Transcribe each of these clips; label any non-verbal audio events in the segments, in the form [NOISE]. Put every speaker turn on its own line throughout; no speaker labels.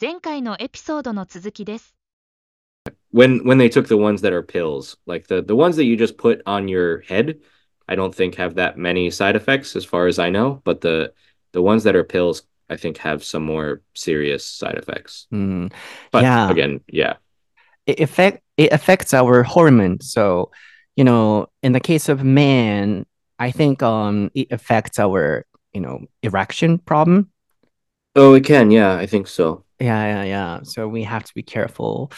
前回のエピソードの続きです。
When when they took the ones that are pills, like the the ones that you just put on your head, I don't think have that many side effects as far as I know, but the the ones that are pills I think have some more serious side effects.
Mm.
But
yeah.
again, yeah.
It affect it affects our hormone. So, you know, in the case of man, I think um it affects our, you know, erection problem.
Oh, it can. Yeah, I think so.
Yeah, yeah, yeah. So we have to be careful.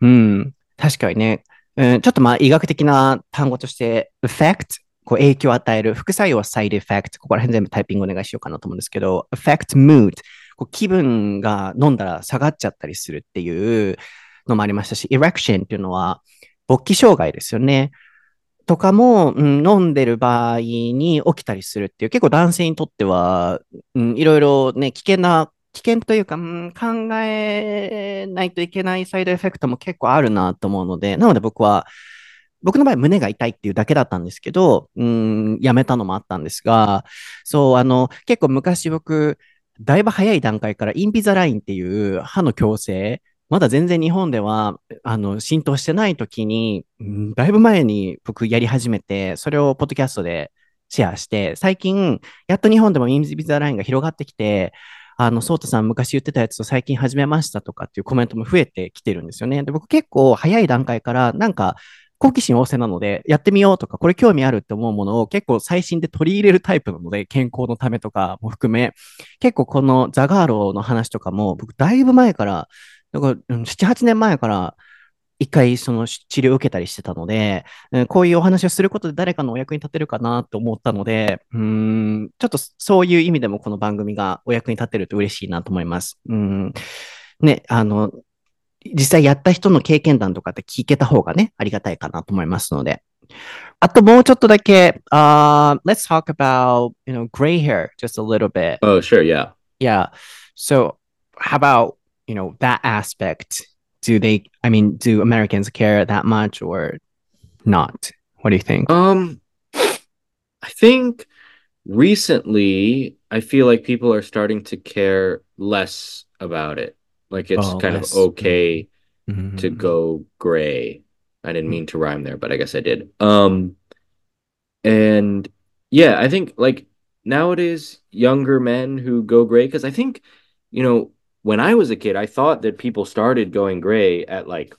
うん。確かにね。うん、ちょっとまあ医学的な単語として effect こう影響を与える副作用は side effect ここら辺全部タイピングお願いしようかなと思うんですけど affect mood こう気分が飲んだら下がっちゃったりするっていうのもありましたし erection っていうのは勃起障害ですよね。とかも、うん、飲んでる場合に起きたりするっていう、結構男性にとっては、うん、いろいろね、危険な、危険というか、うん、考えないといけないサイドエフェクトも結構あるなと思うので、なので僕は、僕の場合胸が痛いっていうだけだったんですけど、うん、やめたのもあったんですが、そう、あの、結構昔僕、だいぶ早い段階からインビザラインっていう歯の矯正、まだ全然日本ではあの浸透してない時に、うん、だいぶ前に僕やり始めて、それをポッドキャストでシェアして、最近、やっと日本でもインビザラインが広がってきて、あの、ソータさん昔言ってたやつを最近始めましたとかっていうコメントも増えてきてるんですよね。で、僕結構早い段階から、なんか、好奇心旺盛なので、やってみようとか、これ興味あるって思うものを結構最新で取り入れるタイプなので、健康のためとかも含め、結構このザガーロの話とかも、僕だいぶ前から、だから、7、8年前から、一回その治療を受けたりしてたので、こういうお話をすることで誰かのお役に立てるかなと思ったので、うん、ちょっとそういう意味でもこの番組がお役に立てると嬉しいなと思います。うん、ね、あの、実際やった人の経験談とかって聞けた方がね、ありがたいかなと思いますので。あともうちょっとだけ、uh, let's talk about, you know, gray hair just a little bit.
Oh, sure, yeah.
Yeah. So, how about, you know, that aspect? Do they, I mean, do Americans care that much or not? What do you think?
Um, I think recently, I feel like people are starting to care less about it. Like it's oh, kind of okay mm-hmm. to go gray. I didn't mean to rhyme there, but I guess I did. Um and yeah, I think like nowadays younger men who go gray cuz I think you know, when I was a kid, I thought that people started going gray at like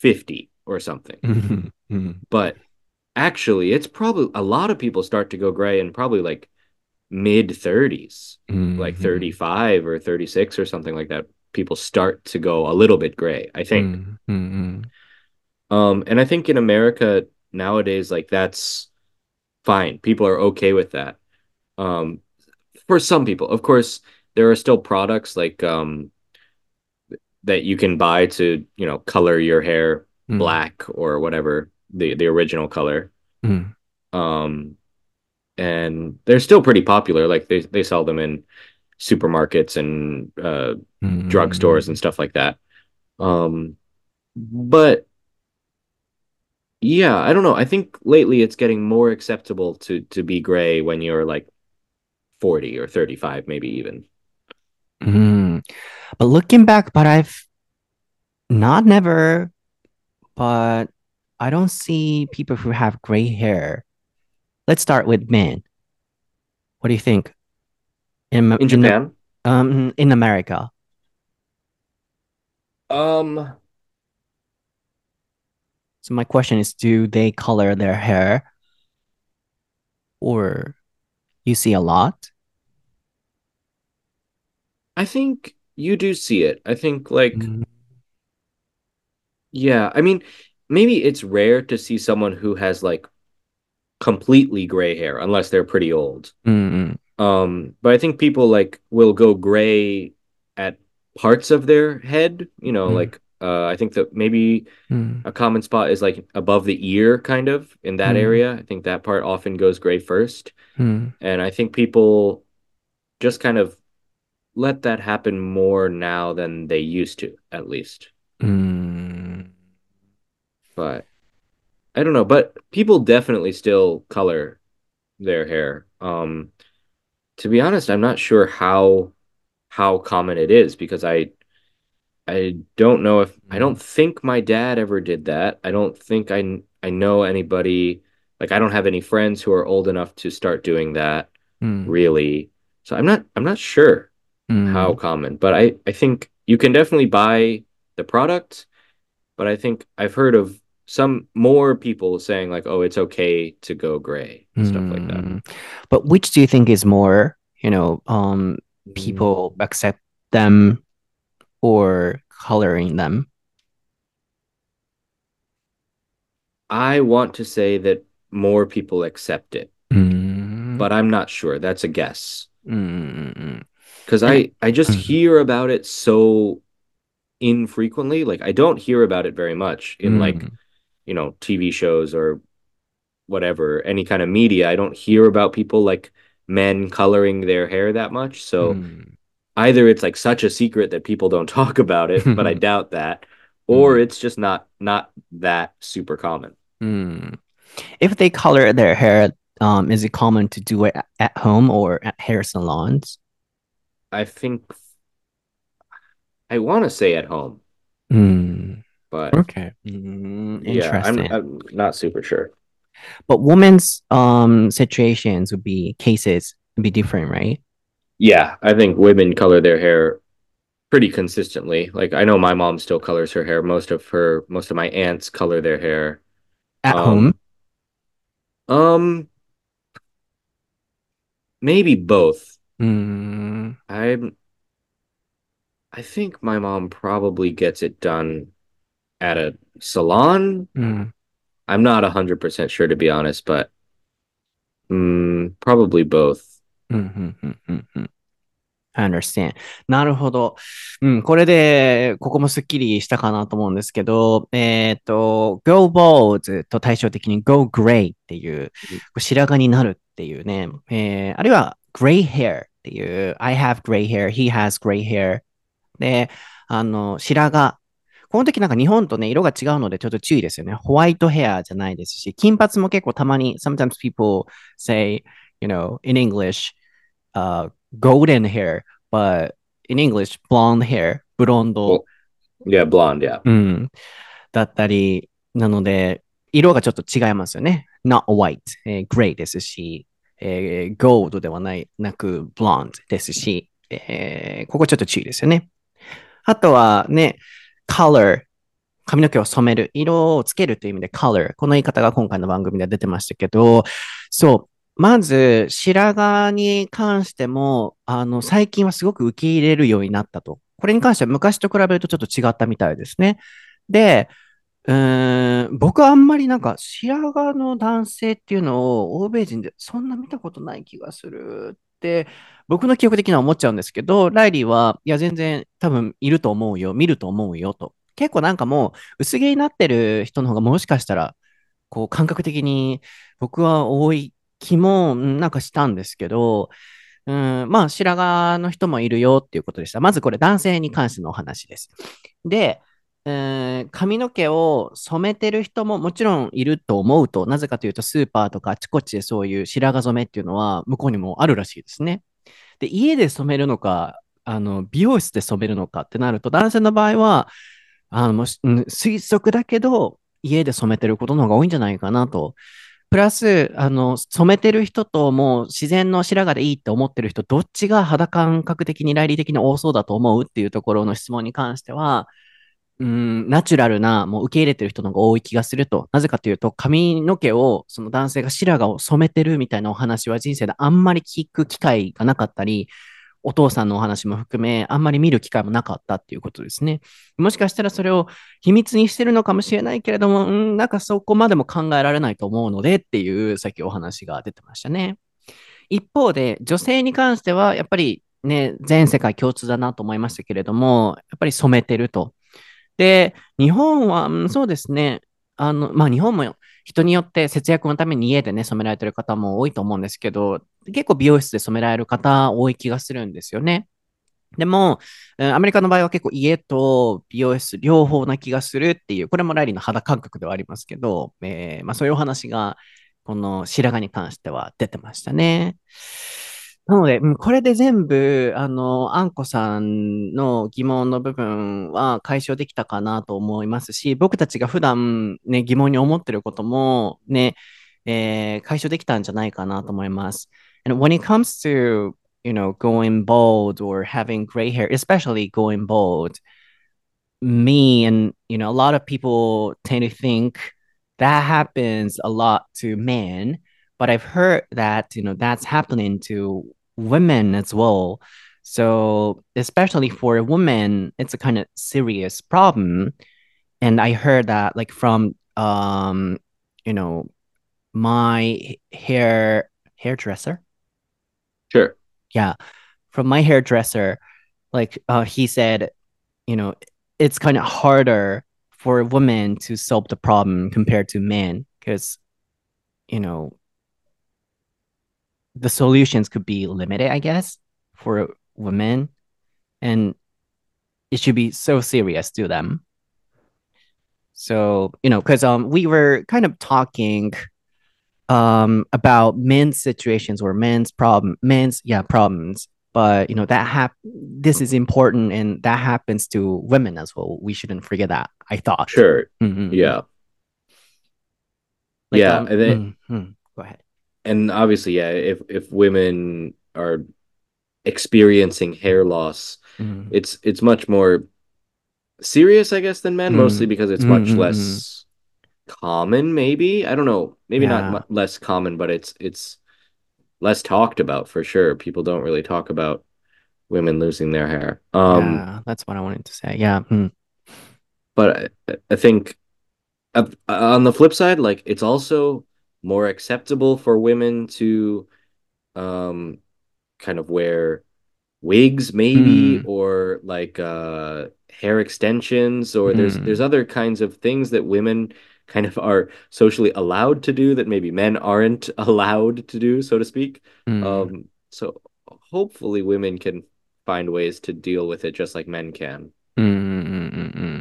50 or something. [LAUGHS] Mm-hmm. But actually, it's probably a lot of people start to go gray in probably like mid 30s, mm-hmm. like 35 or 36 or something like that people start to go a little bit gray, I think.
Mm-hmm.
Um, and I think in America nowadays, like that's fine. People are okay with that. Um, for some people, of course, there are still products like um that you can buy to you know color your hair mm. black or whatever the the original color.
Mm.
Um, and they're still pretty popular. Like they they sell them in supermarkets and uh, mm-hmm. drugstores and stuff like that. Um, but yeah, I don't know. I think lately it's getting more acceptable to to be gray when you're like 40 or 35, maybe even.
Mm. But looking back, but I've not never, but I don't see people who have gray hair. Let's start with men. What do you think?
in, in Japan?
um, in America.
Um.
So my question is, do they color their hair, or you see a lot?
I think you do see it. I think like. Mm. Yeah, I mean, maybe it's rare to see someone who has like completely gray hair unless they're pretty old.
Mm-hmm.
Um, but I think people like will go gray at parts of their head, you know, mm. like uh, I think that maybe
mm.
a common spot is like above the ear, kind of in that mm. area. I think that part often goes gray first.
And
I think people just kind of let that happen more now than they used to, at least. But I don't know, but people definitely still color their hair. Um, to be honest, I'm not sure how how common it is because I I don't know if I don't think my dad ever did that. I don't think I I know anybody like I don't have any friends who are old enough to start doing that mm. really. So I'm not I'm not sure mm. how common, but I I think you can definitely buy the product, but I think I've heard of some more people saying like oh it's okay to go gray and mm. stuff like that. Hmm.
But which do you think is more, you know, um people hmm. accept them or coloring them?
I want to say that more people accept it, mm. but I'm not sure. That's a guess. Because I I just mm-hmm. hear about it so infrequently. Like I don't hear about it very much in mm. like you know TV shows or whatever any kind of media. I don't hear about people like men coloring their hair that much. So mm either it's like such a secret that people don't [LAUGHS] talk about it, but I [LAUGHS] doubt that, or mm. it's just not not that super common.
Mm. If they color their hair, um, is it common to do it at home or at hair salons?
I think I want to say at home,
mm.
but
okay, mm, yeah,
I'm, I'm not super sure.
But women's um situations would be cases would be different, right?
Yeah, I think women color their hair pretty consistently. Like I know my mom still colors her hair. Most of her, most of my aunts color their hair
at um, home.
Um, maybe both.
Mm.
I'm. I think my mom probably gets it done at a salon.
Mm.
I'm not hundred percent sure to be honest, but mm, probably both.
I understand. なるほど。うん、これで、ここもスッキリしたかなと思うんですけど、えっ、ー、と、go bald と対照的に go gray っていう、白髪になるっていうね、えー、あるいは gray hair っていう、I have gray hair, he has gray hair で、あの、白髪。この時なんか日本とね、色が違うのでちょっと注意ですよね。ホワイトヘアじゃないですし、金髪も結構たまに、sometimes people say, you know, in English, uh, golden hair, but in English, blonde hair, ブロンド。
Yeah, blonde, yeah.
うん。だったり、なので、色がちょっと違いますよね。not white、えー、gray ですし、えー、gold ではないなく blonde ですし、えー、ここちょっと注意ですよね。あとはね、color 髪の毛を染める、色をつけるという意味で color。この言い方が今回の番組で出てましたけど、そう、まず、白髪に関しても、あの、最近はすごく受け入れるようになったと。これに関しては昔と比べるとちょっと違ったみたいですね。で、うん、僕はあんまりなんか白髪の男性っていうのを欧米人でそんな見たことない気がするって僕の記憶的には思っちゃうんですけど、ライリーは、いや全然多分いると思うよ、見ると思うよと。結構なんかもう薄毛になってる人の方がもしかしたら、こう感覚的に僕は多い気もなんかしたんですけど、うん、まあ、白髪の人もいるよっていうことでした。まずこれ男性に関してのお話です。で、え、髪の毛を染めてる人ももちろんいると思うと、なぜかというとスーパーとかあちこちでそういう白髪染めっていうのは向こうにもあるらしいですね。で、家で染めるのか、あの、美容室で染めるのかってなると、男性の場合は、あの、推測だけど、家で染めてることの方が多いんじゃないかなとプラス、あの、染めてる人ともう自然の白髪でいいって思ってる人、どっちが肌感覚的に、来理的に多そうだと思うっていうところの質問に関しては、うん、ナチュラルな、もう受け入れてる人の方が多い気がすると。なぜかというと、髪の毛を、その男性が白髪を染めてるみたいなお話は人生であんまり聞く機会がなかったり、お父さんのお話も含め、あんまり見る機会もなかったっていうことですね。もしかしたらそれを秘密にしてるのかもしれないけれども、うん、なんかそこまでも考えられないと思うのでっていう、さっきお話が出てましたね。一方で、女性に関しては、やっぱりね、全世界共通だなと思いましたけれども、やっぱり染めてると。で、日本は、うん、そうですね、あの、まあ日本も人によって節約のために家でね、染められてる方も多いと思うんですけど、結構美容室で染められる方多い気がするんですよね。でも、アメリカの場合は結構家と美容室両方な気がするっていう、これもライリーの肌感覚ではありますけど、えー、まあ、そういうお話が、この白髪に関しては出てましたね。なので、これで全部、あの、あんこさんの疑問の部分は解消できたかなと思いますし、僕たちが普段ね、疑問に思ってることもね、えー、解消できたんじゃないかなと思います。And when it comes to, you know, going bald or having gray hair, especially going bald, me and, you know, a lot of people tend to think that happens a lot to men. But I've heard that, you know, that's happening to women as well. So, especially for a woman, it's a kind of serious problem. And I heard that, like, from, um, you know, my hair hairdresser.
Sure.
Yeah, from my hairdresser, like, uh, he said, you know, it's kind of harder for women to solve the problem compared to men because, you know, the solutions could be limited, I guess, for women, and it should be so serious to them. So you know, because um, we were kind of talking um about men's situations or men's problem, men's yeah problems, but you know that hap- this is important and that happens to women as well. We shouldn't forget that. I thought.
Sure. Mm-hmm. Yeah. Like, yeah, um, and then
mm-hmm. go ahead
and obviously, yeah, if if women are experiencing hair loss, mm. it's it's much more serious, I guess, than men, mm. mostly because it's much mm-hmm. less common. Maybe I don't know. Maybe yeah. not less common, but it's it's less talked about for sure. People don't really talk about women losing their hair. Um,
yeah, that's what I wanted to say. Yeah. Hmm.
But I, I think uh, on the flip side, like it's also more acceptable for women to um kind of wear wigs maybe mm. or like uh hair extensions or mm. there's hmm. there's other kinds of things that women kind of are socially allowed to do that maybe men aren't [LAUGHS] allowed to do so to speak mm. um so hopefully women can find ways to deal with it just like men can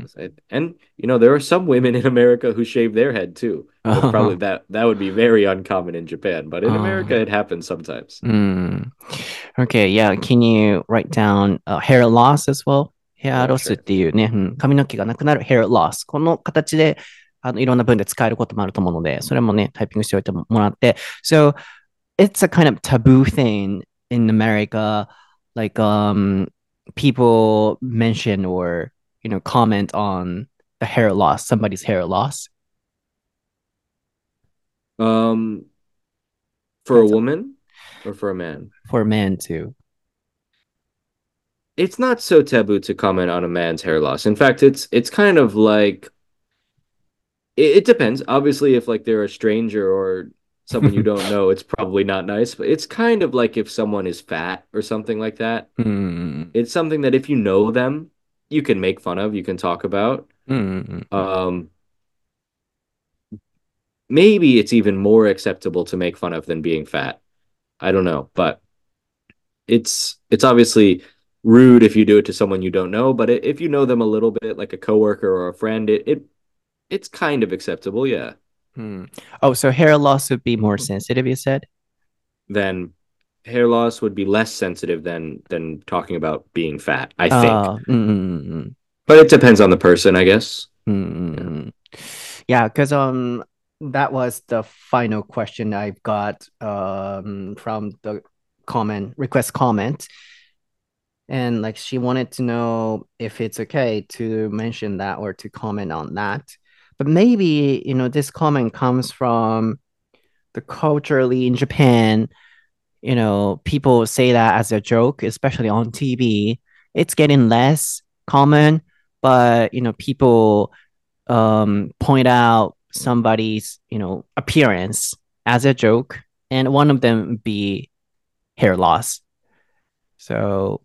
Mm-mm-mm-mm.
And you know, there are some women in America who shave their head too. Oh. Probably [LAUGHS] that that would be very uncommon in Japan, but in oh. America it happens sometimes.
Mm. Okay, yeah. Can you write down uh, hair loss as well? ヘアロスっていうね、うん、髪の毛がなくなる hair loss。この形であのいろんな文で使えることもあると思うので、それもね、タイピングしておいてもらって。So, it's a kind of taboo thing in America. Like, um, people mention or you know comment on the hair loss, somebody's hair loss?
Um, for That's a woman or for a man?
For a man too.
It's not so taboo to comment on a man's hair loss. In fact, it's it's kind of like it, it depends. Obviously, if like they're a stranger or someone you don't [LAUGHS] know, it's probably not nice. But it's kind of like if someone is fat or something like that.
Mm.
It's something that if you know them, you can make fun of, you can talk about.
Mm.
Um, maybe it's even more acceptable to make fun of than being fat. I don't know, but it's it's obviously rude if you do it to someone you don't know, but if you know them a little bit, like a coworker or a friend, it, it it's kind of acceptable, yeah.
Hmm. Oh, so hair loss would be more sensitive, you said?
Then hair loss would be less sensitive than than talking about being fat, I think.
Uh, mm,
but it depends on the person, I guess.
Mm, yeah, because um that was the final question I've got um from the comment request comment. And like she wanted to know if it's okay to mention that or to comment on that. But maybe, you know, this comment comes from the culturally in Japan, you know, people say that as a joke, especially on TV. It's getting less common, but you know, people um, point out somebody's, you know, appearance as a joke, and one of them be hair loss. So,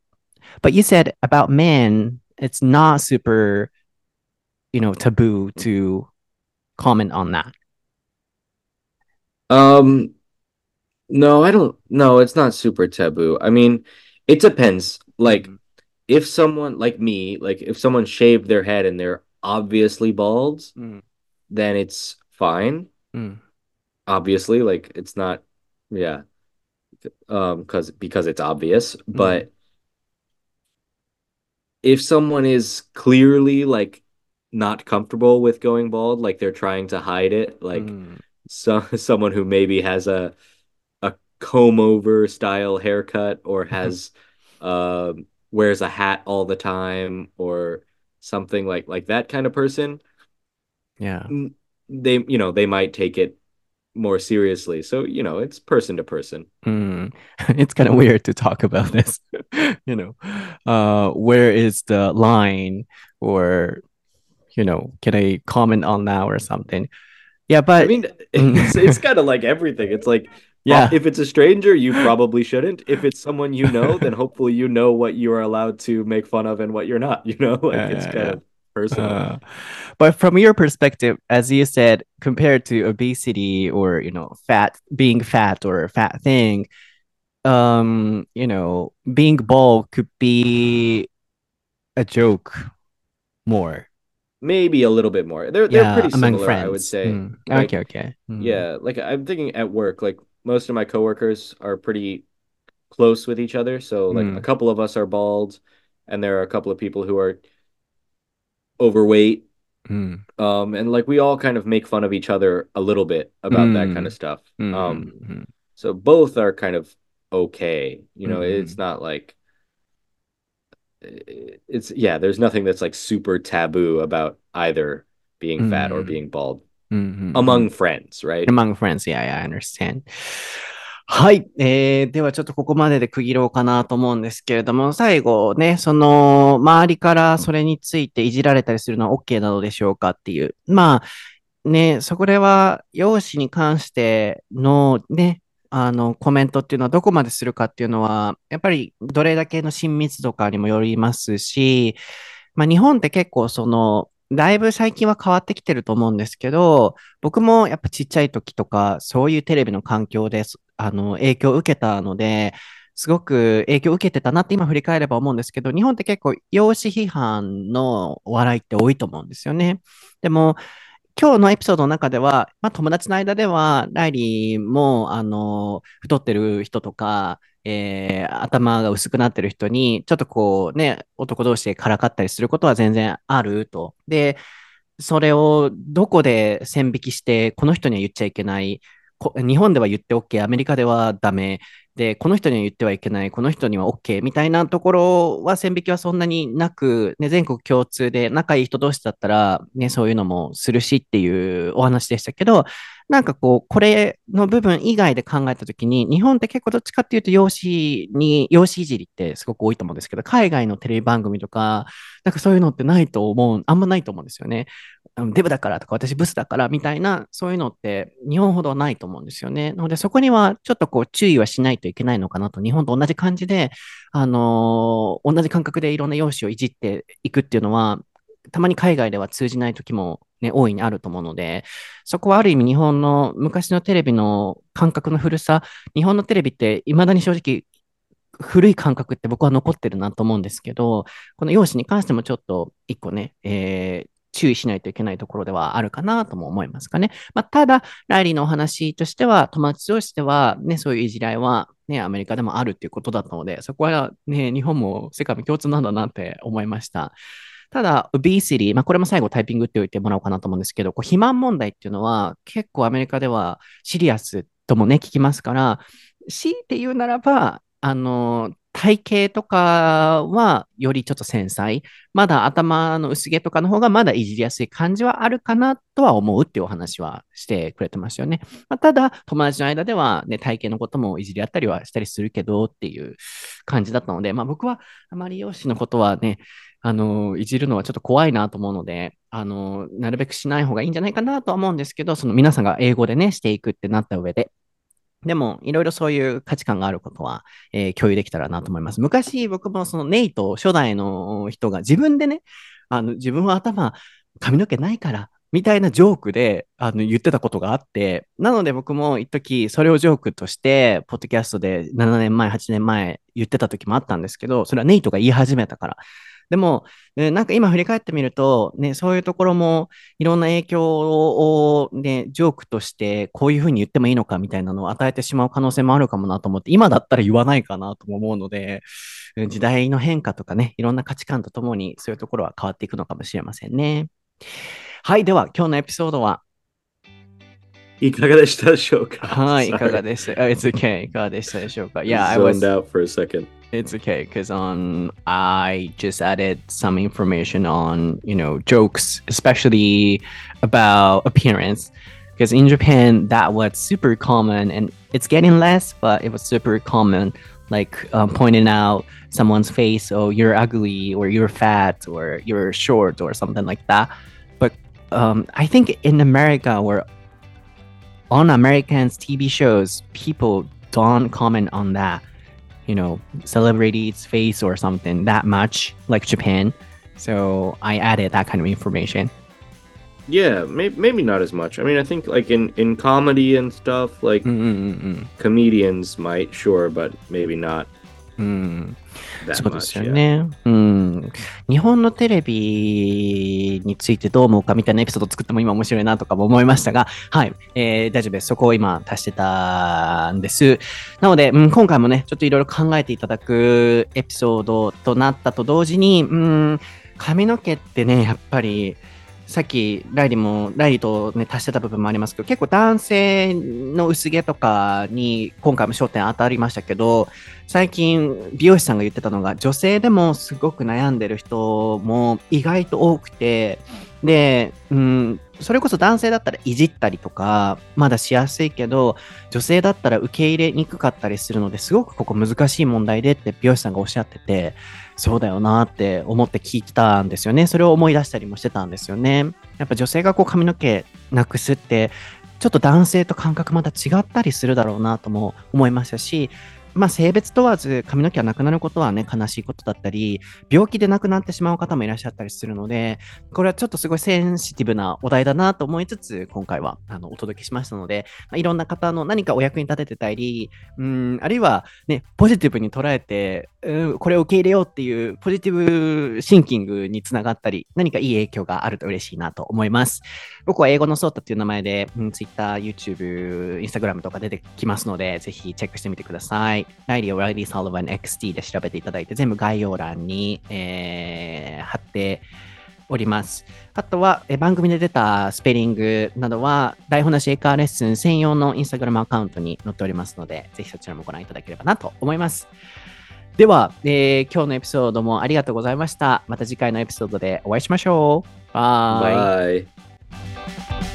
but you said about men, it's not super you know taboo to comment on that
um no i don't no it's not super taboo i mean it depends like mm-hmm. if someone like me like if someone shaved their head and they're obviously bald
mm.
then it's fine
mm.
obviously like it's not yeah um because because it's obvious, but mm. if someone is clearly like not comfortable with going bald, like they're trying to hide it, like mm. so [LAUGHS] someone who maybe has a comb over style haircut or has uh, wears a hat all the time or something like like that kind of person.
Yeah.
They you know, they might take it more seriously. So, you know, it's person to person.
Mm. [LAUGHS] It's kind of weird to talk about this. [LAUGHS] you know, uh, where is the line or, you know, can I comment on now or something? Yeah, but
I mean, [LAUGHS] it's, it's kind of like everything. It's like, yeah, if it's a stranger, you probably shouldn't. If it's someone you know, then hopefully you know what you are allowed to make fun of and what you're not. [LAUGHS] You know, like yeah, it's yeah, kind yeah. of personal. Uh,
but from your perspective, as you said, compared to obesity or you know, fat being fat or a fat thing, um, you know, being bald could be a joke more.
Maybe a little bit more. They're they're pretty similar, friends. I would say.
Mm. Like, okay, okay.
Mm. Yeah, like I'm thinking at work, like most of my coworkers are pretty close with each other. So like mm. a couple of us are bald, and there are a couple of people who are overweight. Mm. Um, and like we all kind of make fun of each other a little bit about mm. that kind of stuff. Mm-hmm. Um, mm-hmm. so both are kind of okay. You know, mm-hmm. it's not like it's yeah. There's nothing that's like super taboo about either being fat or mm. being bald mm-hmm. among friends, right?
Among friends, yeah, yeah, I understand. はい。えー、ではちょっとここまでで区切ろうかなと思うんですけれども、最後ね、その、周りからそれについていじられたりするのは OK なのでしょうかっていう。まあ、ね、そこでは、容姿に関してのね、あの、コメントっていうのはどこまでするかっていうのは、やっぱりどれだけの親密度かにもよりますし、まあ日本って結構その、だいぶ最近は変わってきてると思うんですけど、僕もやっぱちっちゃい時とか、そういうテレビの環境で、あの、影響を受けたので、すごく影響を受けてたなって今振り返れば思うんですけど、日本って結構容姿批判のお笑いって多いと思うんですよね。でも、今日のエピソードの中では、まあ、友達の間では、ライリーも、あの、太ってる人とか、えー、頭が薄くなってる人に、ちょっとこうね、男同士でからかったりすることは全然あると。で、それをどこで線引きして、この人には言っちゃいけない、日本では言って OK、アメリカではダメ、で、この人には言ってはいけない、この人には OK みたいなところは線引きはそんなになく、ね、全国共通で仲いい人同士だったら、ね、そういうのもするしっていうお話でしたけど、なんかこう、これの部分以外で考えたときに、日本って結構どっちかっていうと、容姿に、容姿いじりってすごく多いと思うんですけど、海外のテレビ番組とか、なんかそういうのってないと思う、あんまないと思うんですよね。デブだからとか、私ブスだからみたいな、そういうのって日本ほどないと思うんですよね。なので、そこにはちょっとこう注意はしないといけないのかなと、日本と同じ感じで、あのー、同じ感覚でいろんな容姿をいじっていくっていうのは、たまに海外では通じない時もね、大いにあると思うので、そこはある意味日本の昔のテレビの感覚の古さ、日本のテレビって未だに正直古い感覚って僕は残ってるなと思うんですけど、この容姿に関してもちょっと一個ね、えー、注意しないといけないところではあるかなとも思いますかね。まあ、ただ、ライリーのお話としては、友達同士では、ね、そういういじらいは、ね、アメリカでもあるっていうことだったので、そこはね、日本も世界も共通なんだなって思いました。ただ、obesity、まあ、これも最後タイピングっておいてもらおうかなと思うんですけど、こう肥満問題っていうのは結構アメリカではシリアスともね、聞きますから、強いて言うならば、あの、体型とかはよりちょっと繊細。まだ頭の薄毛とかの方がまだいじりやすい感じはあるかなとは思うっていうお話はしてくれてましたよね。まあ、ただ、友達の間ではね、体型のこともいじり合ったりはしたりするけどっていう感じだったので、まあ僕はあまり容姿のことはね、あの、いじるのはちょっと怖いなと思うので、あの、なるべくしない方がいいんじゃないかなとは思うんですけど、その皆さんが英語でね、していくってなった上で。でも、いろいろそういう価値観があることは、えー、共有できたらなと思います。昔、僕もそのネイト、初代の人が自分でね、あの、自分は頭、髪の毛ないから、みたいなジョークであの言ってたことがあって、なので僕も一時それをジョークとして、ポッドキャストで7年前、8年前言ってた時もあったんですけど、それはネイトが言い始めたから。でも、なんか今振り返ってみると、ね、そういうところもいろんな影響を、ね、ジョークとしてこういうふうに言ってもいいのかみたいなのを与えてしまう可能性もあるかもなと思って、今だったら言わないかなとも思うので、時代の変化とかね、いろんな価値観とともにそういうところは変わっていくのかもしれませんね。はい、では今日のエピソードは？いかがでしたでしょうか？はい、いかが [LAUGHS] でした ?It's okay. いかがでしたでしょうか？Yeah, I was... out for a second. It's okay because on um, I just added some information on you know jokes, especially about appearance, because in Japan that was super common and it's getting less, but it was super common, like um, pointing out someone's face, oh you're ugly or you're fat or you're short or something like that. But um, I think in America or on Americans TV shows, people don't comment on that you know, celebrity's face or something that much like Japan. So I added that kind of information.
Yeah, maybe, maybe not as much. I mean, I think like in, in comedy and stuff, like mm-hmm. comedians might, sure, but maybe not
うん。そうですよね。うん。日本のテレビについてどう思うかみたいなエピソード作っても今面白いなとかも思いましたが、はい。えー、大丈夫です。そこを今足してたんです。なので、うん、今回もね、ちょっといろいろ考えていただくエピソードとなったと同時に、うん、髪の毛ってね、やっぱり、さっきライリーも、ライリーとね、足してた部分もありますけど、結構男性の薄毛とかに今回も焦点当たりましたけど、最近美容師さんが言ってたのが、女性でもすごく悩んでる人も意外と多くて、で、うん、それこそ男性だったらいじったりとか、まだしやすいけど、女性だったら受け入れにくかったりするので、すごくここ難しい問題でって美容師さんがおっしゃってて、そうだよなって思って聞いてたんですよね。それを思い出したりもしてたんですよね。やっぱ女性がこう髪の毛なくすって、ちょっと男性と感覚また違ったりするだろうなとも思いましたし、まあ、性別問わず髪の毛がなくなることはね、悲しいことだったり、病気で亡くなってしまう方もいらっしゃったりするので、これはちょっとすごいセンシティブなお題だなと思いつつ、今回はあのお届けしましたので、まあ、いろんな方の何かお役に立ててたり、うん、あるいはね、ポジティブに捉えて、うん、これを受け入れようっていうポジティブシンキングにつながったり、何かいい影響があると嬉しいなと思います。僕は英語のソータっていう名前で、うん、Twitter、YouTube、Instagram とか出てきますので、ぜひチェックしてみてくださいライリー・オライリー・サルバン XT で調べていただいて、全部概要欄に、えー、貼っております。あとは、え番組で出たスペリングなどは、台本なしエカーレッスン専用のインスタグラムアカウントに載っておりますので、ぜひそちらもご覧いただければなと思います。では、えー、今日のエピソードもありがとうございました。また次回のエピソードでお会いしましょう。バイ。バイ